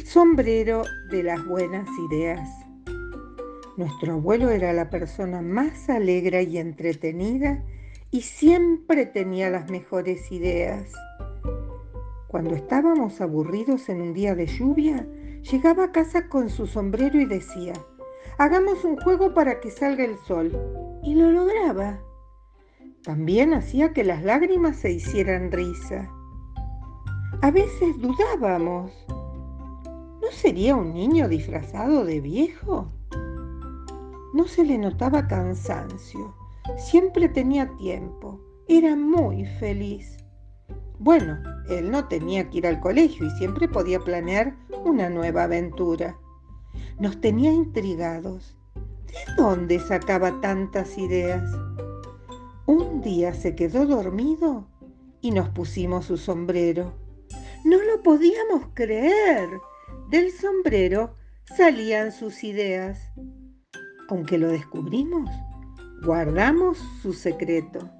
sombrero de las buenas ideas. Nuestro abuelo era la persona más alegre y entretenida y siempre tenía las mejores ideas. Cuando estábamos aburridos en un día de lluvia, llegaba a casa con su sombrero y decía, hagamos un juego para que salga el sol. Y lo lograba. También hacía que las lágrimas se hicieran risa. A veces dudábamos. ¿No sería un niño disfrazado de viejo? No se le notaba cansancio. Siempre tenía tiempo. Era muy feliz. Bueno, él no tenía que ir al colegio y siempre podía planear una nueva aventura. Nos tenía intrigados. ¿De dónde sacaba tantas ideas? Un día se quedó dormido y nos pusimos su sombrero. No lo podíamos creer. Del sombrero salían sus ideas. Aunque lo descubrimos, guardamos su secreto.